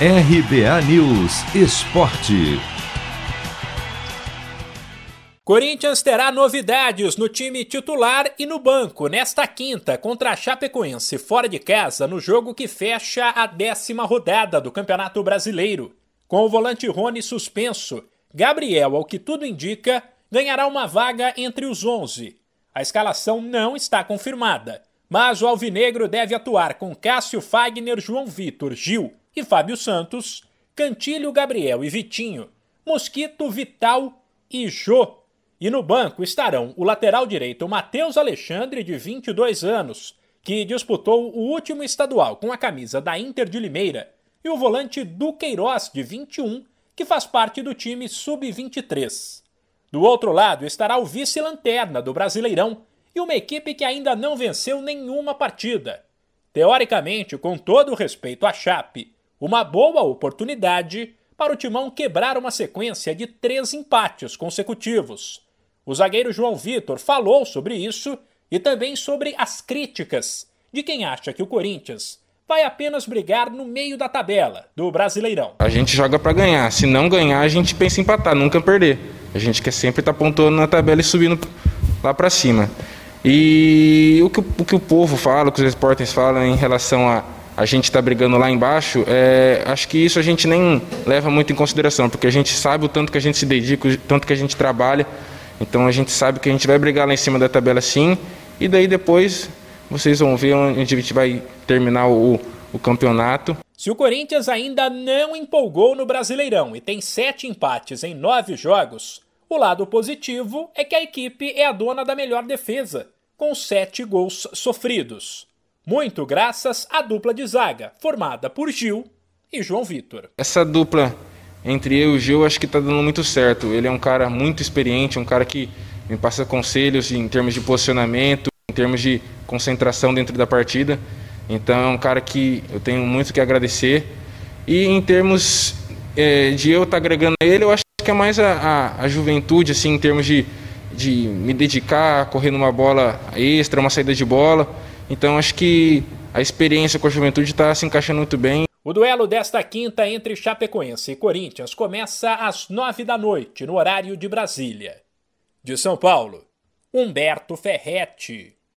RBA News Esporte. Corinthians terá novidades no time titular e no banco nesta quinta contra a Chapecoense fora de casa no jogo que fecha a décima rodada do Campeonato Brasileiro. Com o volante Rony suspenso, Gabriel, ao que tudo indica, ganhará uma vaga entre os 11. A escalação não está confirmada, mas o Alvinegro deve atuar com Cássio Fagner, João Vitor, Gil e Fábio Santos, Cantilho, Gabriel e Vitinho, Mosquito, Vital e Jô e no banco estarão o lateral direito Matheus Alexandre, de 22 anos, que disputou o último estadual com a camisa da Inter de Limeira, e o volante Duqueiroz, de 21, que faz parte do time sub-23. Do outro lado estará o vice-lanterna do Brasileirão e uma equipe que ainda não venceu nenhuma partida. Teoricamente, com todo o respeito à Chape, uma boa oportunidade para o Timão quebrar uma sequência de três empates consecutivos. O zagueiro João Vitor falou sobre isso e também sobre as críticas de quem acha que o Corinthians vai apenas brigar no meio da tabela do Brasileirão. A gente joga para ganhar. Se não ganhar, a gente pensa em empatar, nunca perder. A gente quer sempre estar tá pontuando na tabela e subindo lá para cima. E o que, o que o povo fala, o que os repórteres falam em relação a a gente estar tá brigando lá embaixo, é, acho que isso a gente nem leva muito em consideração, porque a gente sabe o tanto que a gente se dedica, o tanto que a gente trabalha então a gente sabe que a gente vai brigar lá em cima da tabela sim, e daí depois vocês vão ver onde a gente vai terminar o, o campeonato. Se o Corinthians ainda não empolgou no Brasileirão e tem sete empates em nove jogos, o lado positivo é que a equipe é a dona da melhor defesa, com sete gols sofridos. Muito graças à dupla de zaga, formada por Gil e João Vitor. Essa dupla entre eu e o Gil, acho que está dando muito certo. Ele é um cara muito experiente, um cara que me passa conselhos em termos de posicionamento, em termos de concentração dentro da partida. Então é um cara que eu tenho muito que agradecer. E em termos é, de eu estar tá agregando a ele, eu acho que é mais a, a, a, juventude, assim, em termos de, de me dedicar correr numa bola extra, uma saída de bola. Então acho que a experiência com a juventude está se encaixando muito bem. O duelo desta quinta entre Chapecoense e Corinthians começa às nove da noite, no horário de Brasília. De São Paulo, Humberto Ferretti.